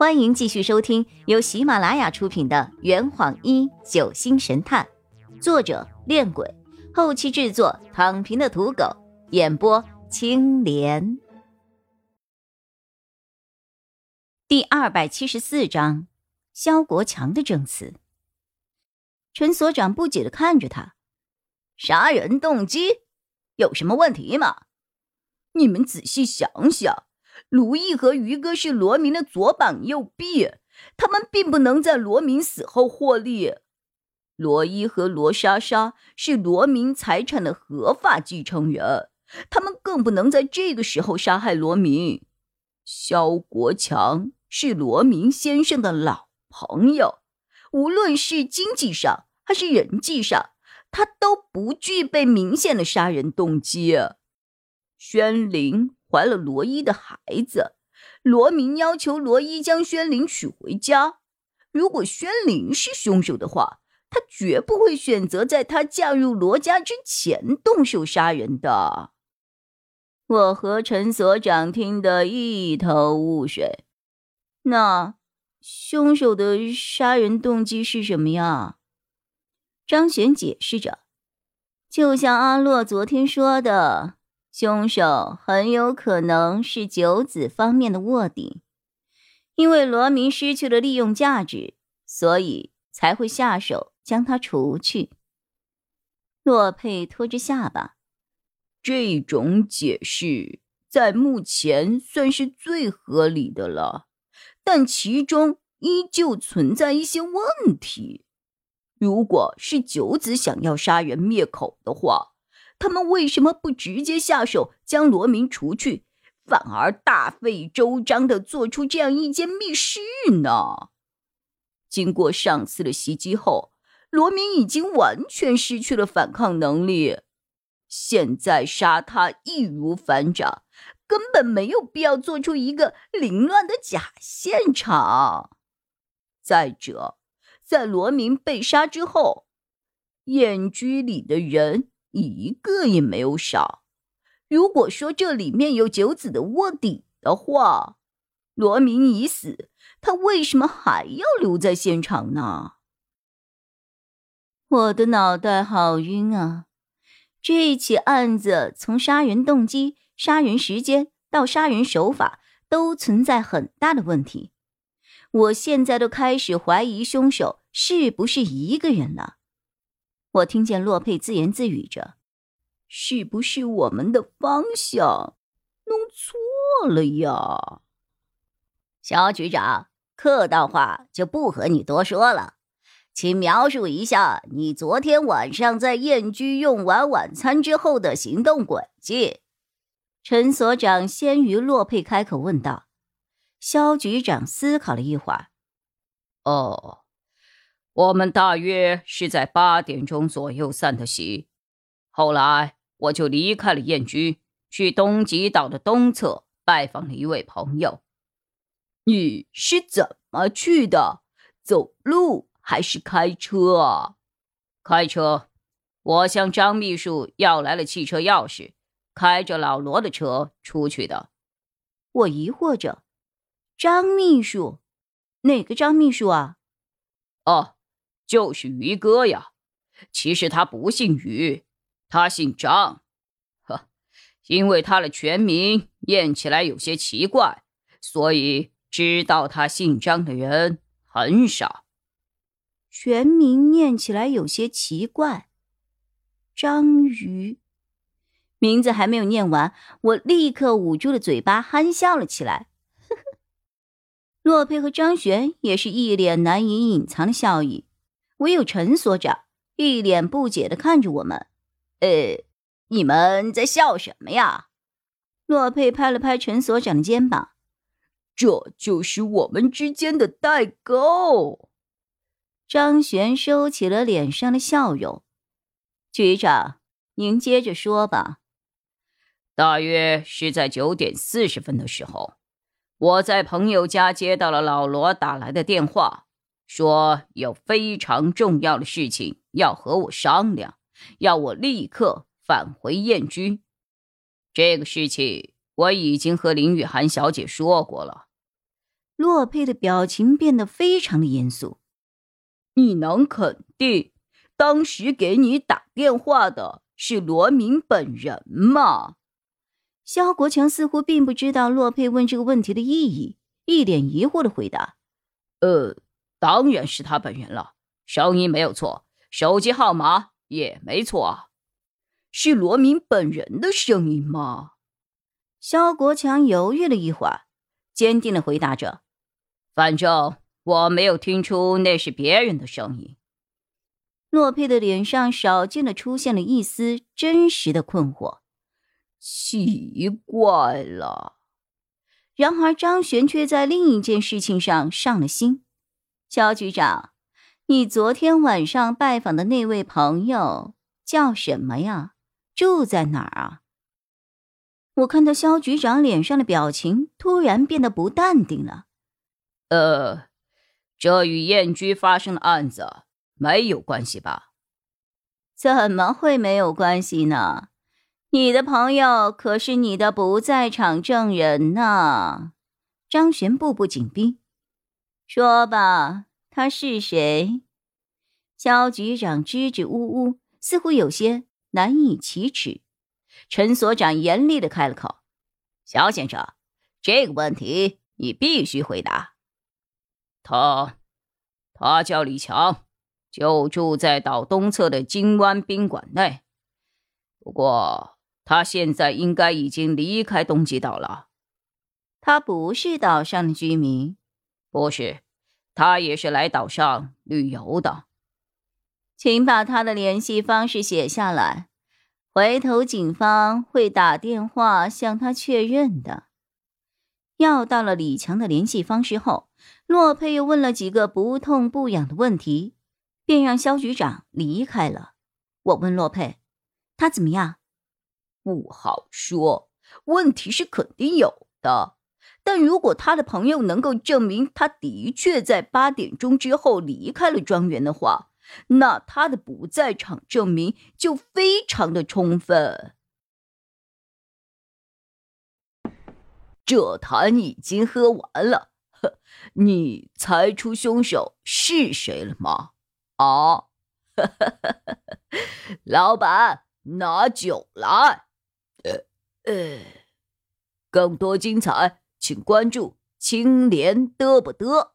欢迎继续收听由喜马拉雅出品的《圆谎一九星神探》，作者：恋鬼，后期制作：躺平的土狗，演播：青莲。第二百七十四章，肖国强的证词。陈所长不解的看着他，杀人动机有什么问题吗？你们仔细想想。卢毅和于哥是罗明的左膀右臂，他们并不能在罗明死后获利。罗伊和罗莎莎是罗明财产的合法继承人，他们更不能在这个时候杀害罗明。肖国强是罗明先生的老朋友，无论是经济上还是人际上，他都不具备明显的杀人动机。宣灵。怀了罗伊的孩子，罗明要求罗伊将宣灵娶回家。如果宣灵是凶手的话，他绝不会选择在她嫁入罗家之前动手杀人的。我和陈所长听得一头雾水。那凶手的杀人动机是什么呀？张璇解释着，就像阿洛昨天说的。凶手很有可能是九子方面的卧底，因为罗明失去了利用价值，所以才会下手将他除去。洛佩托着下巴，这种解释在目前算是最合理的了，但其中依旧存在一些问题。如果是九子想要杀人灭口的话，他们为什么不直接下手将罗明除去，反而大费周章的做出这样一间密室呢？经过上次的袭击后，罗明已经完全失去了反抗能力，现在杀他易如反掌，根本没有必要做出一个凌乱的假现场。再者，在罗明被杀之后，燕居里的人。一个也没有少。如果说这里面有九子的卧底的话，罗明已死，他为什么还要留在现场呢？我的脑袋好晕啊！这起案子从杀人动机、杀人时间到杀人手法都存在很大的问题。我现在都开始怀疑凶手是不是一个人了。我听见洛佩自言自语着：“是不是我们的方向弄错了呀？”肖局长，客套话就不和你多说了，请描述一下你昨天晚上在燕居用完晚餐之后的行动轨迹。陈所长先于洛佩开口问道。肖局长思考了一会儿：“哦。”我们大约是在八点钟左右散的席，后来我就离开了燕居，去东极岛的东侧拜访了一位朋友。你是怎么去的？走路还是开车啊？开车。我向张秘书要来了汽车钥匙，开着老罗的车出去的。我疑惑着，张秘书，哪个张秘书啊？哦。就是于哥呀，其实他不姓于，他姓张，呵，因为他的全名念起来有些奇怪，所以知道他姓张的人很少。全名念起来有些奇怪，张鱼，名字还没有念完，我立刻捂住了嘴巴，憨笑了起来。呵呵，洛佩和张璇也是一脸难以隐藏的笑意。唯有陈所长一脸不解的看着我们，呃，你们在笑什么呀？洛佩拍了拍陈所长的肩膀，这就是我们之间的代沟。张璇收起了脸上的笑容，局长，您接着说吧。大约是在九点四十分的时候，我在朋友家接到了老罗打来的电话。说有非常重要的事情要和我商量，要我立刻返回燕居。这个事情我已经和林雨涵小姐说过了。洛佩的表情变得非常的严肃。你能肯定当时给你打电话的是罗明本人吗？肖国强似乎并不知道洛佩问这个问题的意义，一脸疑惑的回答：“呃，当然是他本人了，声音没有错，手机号码也没错，是罗明本人的声音吗？”肖国强犹豫了一会儿，坚定的回答着：“反正。”我没有听出那是别人的声音。洛佩的脸上少见的出现了一丝真实的困惑。奇怪了。然而张璇却在另一件事情上上了心。肖局长，你昨天晚上拜访的那位朋友叫什么呀？住在哪儿啊？我看到肖局长脸上的表情突然变得不淡定了。呃。这与燕居发生的案子没有关系吧？怎么会没有关系呢？你的朋友可是你的不在场证人呢。张璇步步紧逼，说吧，他是谁？肖局长支支吾吾，似乎有些难以启齿。陈所长严厉的开了口：“肖先生，这个问题你必须回答。”他，他叫李强，就住在岛东侧的金湾宾馆内。不过他现在应该已经离开东极岛了。他不是岛上的居民，不是，他也是来岛上旅游的。请把他的联系方式写下来，回头警方会打电话向他确认的。要到了李强的联系方式后。洛佩又问了几个不痛不痒的问题，便让肖局长离开了。我问洛佩：“他怎么样？”不好说。问题是肯定有的，但如果他的朋友能够证明他的确在八点钟之后离开了庄园的话，那他的不在场证明就非常的充分。这坛已经喝完了。呵你猜出凶手是谁了吗？啊，老板，拿酒来。呃呃，更多精彩，请关注青莲嘚不嘚。